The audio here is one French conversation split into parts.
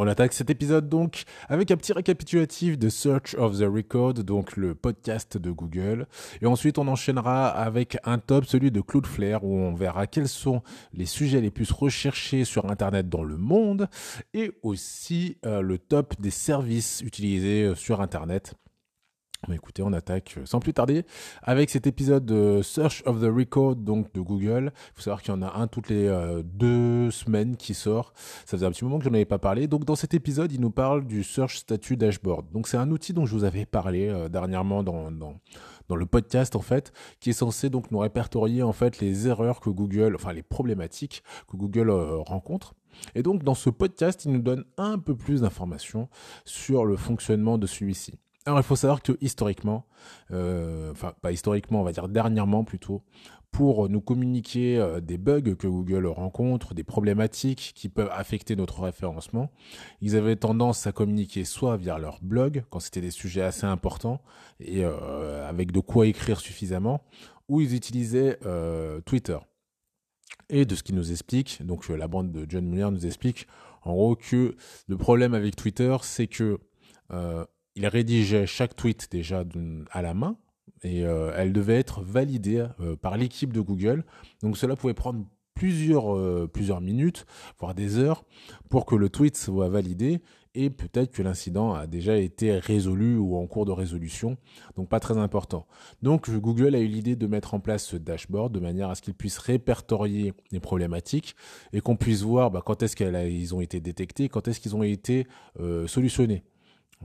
On attaque cet épisode donc avec un petit récapitulatif de Search of the Record, donc le podcast de Google. Et ensuite, on enchaînera avec un top, celui de Cloudflare, où on verra quels sont les sujets les plus recherchés sur Internet dans le monde, et aussi euh, le top des services utilisés euh, sur Internet écoutez, on attaque euh, sans plus tarder avec cet épisode de Search of the Record donc de Google. Il faut savoir qu'il y en a un toutes les euh, deux semaines qui sort. Ça faisait un petit moment que je n'en avais pas parlé. Donc dans cet épisode, il nous parle du Search Statue Dashboard. Donc c'est un outil dont je vous avais parlé euh, dernièrement dans, dans, dans le podcast en fait, qui est censé donc nous répertorier en fait les erreurs que Google, enfin les problématiques que Google rencontre. Et donc dans ce podcast, il nous donne un peu plus d'informations sur le fonctionnement de celui-ci. Alors il faut savoir que historiquement, euh, enfin pas historiquement, on va dire dernièrement plutôt, pour nous communiquer euh, des bugs que Google rencontre, des problématiques qui peuvent affecter notre référencement, ils avaient tendance à communiquer soit via leur blog, quand c'était des sujets assez importants, et euh, avec de quoi écrire suffisamment, ou ils utilisaient Twitter. Et de ce qu'ils nous explique, donc la bande de John Muller nous explique en gros que le problème avec Twitter, c'est que il rédigeait chaque tweet déjà à la main et euh, elle devait être validée euh, par l'équipe de Google. Donc cela pouvait prendre plusieurs, euh, plusieurs minutes, voire des heures, pour que le tweet soit validé et peut-être que l'incident a déjà été résolu ou en cours de résolution, donc pas très important. Donc Google a eu l'idée de mettre en place ce dashboard de manière à ce qu'il puisse répertorier les problématiques et qu'on puisse voir bah, quand est-ce qu'ils ont été détectés, quand est-ce qu'ils ont été solutionnés.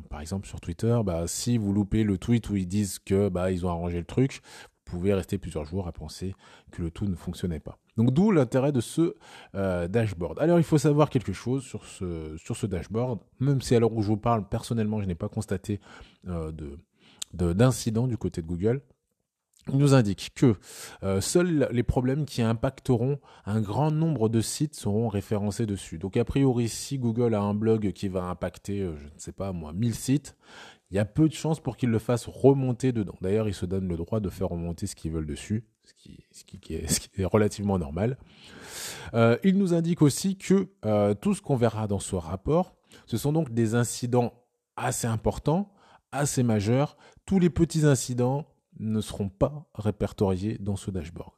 Par exemple, sur Twitter, bah, si vous loupez le tweet où ils disent que bah, ils ont arrangé le truc, vous pouvez rester plusieurs jours à penser que le tout ne fonctionnait pas. Donc d'où l'intérêt de ce euh, dashboard. Alors il faut savoir quelque chose sur ce, dashboard, même si à l'heure où je vous parle, personnellement, je n'ai pas constaté euh, d'incident du côté de Google il nous indique que euh, seuls les problèmes qui impacteront un grand nombre de sites seront référencés dessus. Donc a priori, si Google a un blog qui va impacter, euh, je ne sais pas moi, 1000 sites, il y a peu de chances pour qu'ils le fassent remonter dedans. D'ailleurs, ils se donnent le droit de faire remonter ce qu'ils veulent dessus, ce qui, est, relativement normal. Euh, il nous indique aussi que tout ce qu'on verra dans ce rapport, ce sont donc des incidents assez importants, assez majeurs. Tous les petits incidents ne seront pas répertoriés dans ce dashboard.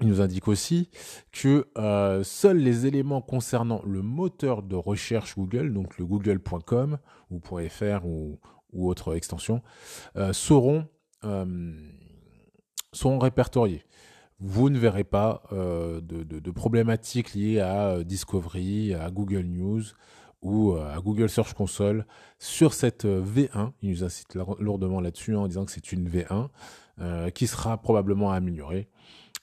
Il nous indique aussi que euh, seuls les éléments concernant le moteur de recherche Google, donc le google.com ou .fr ou, autre extension, euh, seront, euh, seront répertoriés. Vous ne verrez pas de, problématiques liées à Discovery, à Google News, ou euh, à Google Search Console sur cette euh, V1. Il nous incite lourdement là-dessus en disant que c'est une V1 euh, qui sera probablement améliorée.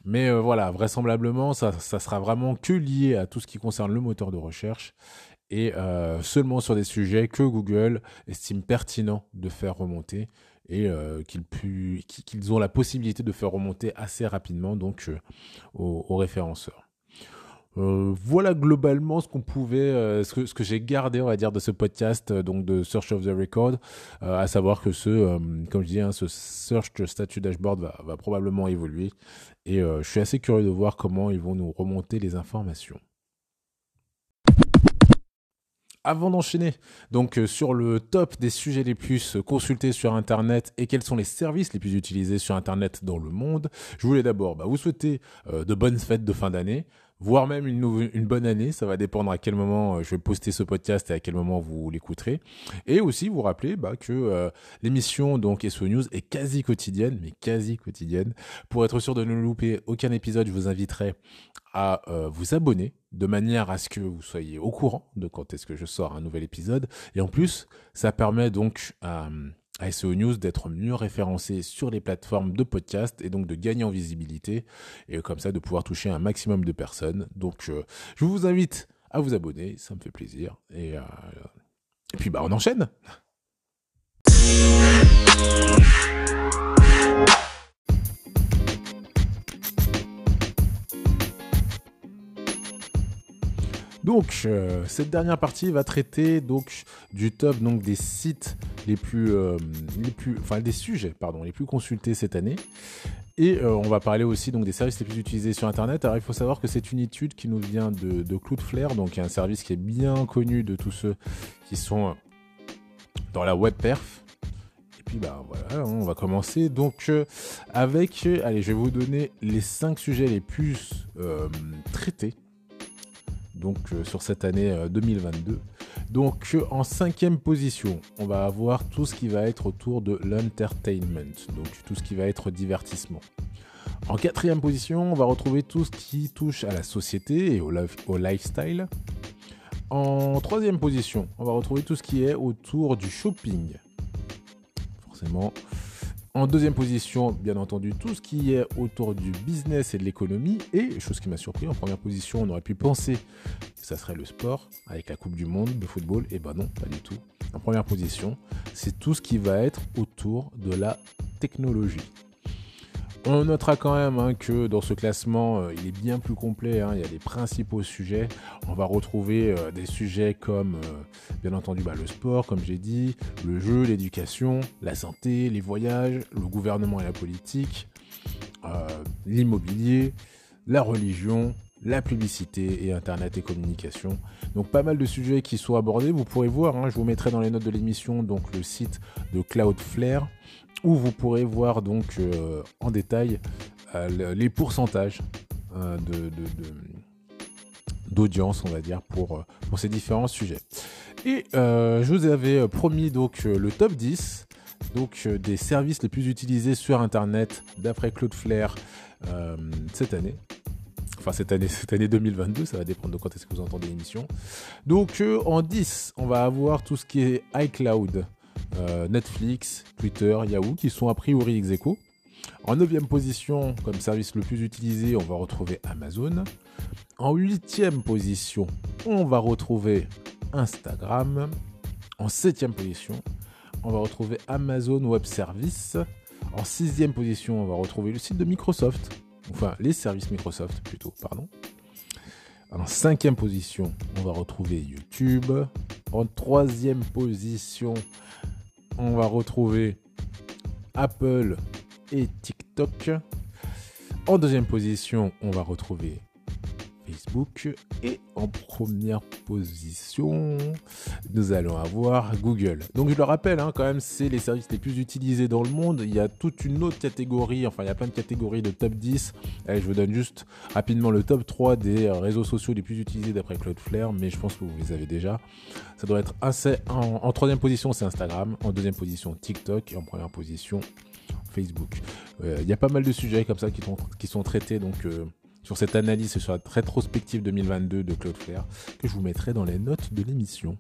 Mais voilà, vraisemblablement, ça, ça sera vraiment que lié à tout ce qui concerne le moteur de recherche et seulement sur des sujets que Google estime pertinent de faire remonter et qu'ils ont la possibilité de faire remonter assez rapidement donc aux référenceurs. Euh, voilà globalement ce qu'on pouvait, euh, ce que, j'ai gardé, on dire, de ce podcast, euh, donc de Search of the Record, à savoir que ce, comme je dis, hein, ce Search Statut Dashboard va, va probablement évoluer. Et je suis assez curieux de voir comment ils vont nous remonter les informations. Avant d'enchaîner donc sur le top des sujets les plus consultés sur Internet et quels sont les services les plus utilisés sur Internet dans le monde, je voulais d'abord bah, vous souhaiter de bonnes fêtes de fin d'année voire même une, une bonne année. Ça va dépendre à quel moment euh, je vais poster ce podcast et à quel moment vous l'écouterez. Et aussi vous rappeler bah, que euh, l'émission donc SO News est quasi quotidienne, mais quasi quotidienne. Pour être sûr de ne louper aucun épisode, je vous inviterai à euh, vous abonner de manière à ce que vous soyez au courant de quand est-ce que je sors un nouvel épisode. Et en plus, ça permet donc à à SEO News d'être mieux référencé sur les plateformes de podcast et donc de gagner en visibilité et comme ça de pouvoir toucher un maximum de personnes. Donc euh, je vous invite à vous abonner, ça me fait plaisir. Et, euh, puis bah on enchaîne. Donc, euh, cette dernière partie va traiter donc du top donc des sites les plus, euh, les plus, enfin des sujets pardon, les plus consultés cette année. Et euh, on va parler aussi donc des services les plus utilisés sur Internet. Alors il faut savoir que c'est une étude qui nous vient de, de donc un service qui est bien connu de tous ceux qui sont dans la web perf. Et puis bah voilà, on va commencer donc avec, allez, je vais vous donner les 5 sujets les plus traités donc euh, sur cette année 2022. Donc en cinquième position, on va avoir tout ce qui va être autour de l'entertainment, donc tout ce qui va être divertissement. En quatrième position, on va retrouver tout ce qui touche à la société et au, lifestyle. En troisième position, on va retrouver tout ce qui est autour du shopping. Forcément, en deuxième position, bien entendu, tout ce qui est autour du business et de l'économie. Et, chose qui m'a surpris, en première position, on aurait pu penser ça serait le sport avec la Coupe du Monde de football. Et ben non, pas du tout. En première position, c'est tout ce qui va être autour de la technologie. On notera quand même hein, que dans ce classement, euh, il est bien plus complet. Hein. il y a les principaux sujets. On va retrouver euh, des sujets comme, euh, bien entendu, bah, le sport, comme j'ai dit, le jeu, l'éducation, la santé, les voyages, le gouvernement et la politique, l'immobilier, la religion, la publicité et Internet et communication. Donc pas mal de sujets qui sont abordés. Vous pourrez voir, hein, je vous mettrai dans les notes de l'émission donc le site de Cloudflare où vous pourrez voir donc euh, en détail euh, les pourcentages euh, d'audience, on va dire, pour, ces différents sujets. Et je vous avais promis donc le top 10 donc, des services les plus utilisés sur Internet d'après Cloudflare cette année. Enfin, cette année, cette année 2022, ça va dépendre de quand est-ce que vous entendez l'émission. Donc, en 10, on va avoir tout ce qui est iCloud. Euh, Netflix, Twitter, Yahoo, qui sont a priori ex. En 9 position, comme service le plus utilisé, on va retrouver Amazon. En 8 position, on va retrouver Instagram. En 7 position, on va retrouver Amazon Web Service. En 6 position, on va retrouver le site de Microsoft. Enfin, les services Microsoft plutôt, pardon. En cinquième position, on va retrouver YouTube. En troisième position, on va retrouver Apple et TikTok. En deuxième position, on va retrouver Et en première position, nous allons avoir Google. Donc je le rappelle, hein, quand même, c'est les services les plus utilisés dans le monde. Il y a toute une autre catégorie, enfin il y a plein de catégories de top 10. Allez, je vous donne juste rapidement le top 3 des réseaux sociaux les plus utilisés d'après Cloudflare, mais je pense que vous les avez déjà. Ça doit être. En, troisième position, c'est Instagram. En deuxième position, TikTok. Et en première position, Facebook. Euh, il y a pas mal de sujets comme ça qui, sont, qui sont traités, donc... Euh, sur cette analyse et sur la rétrospective 2022 de Cloudflare que je vous mettrai dans les notes de l'émission.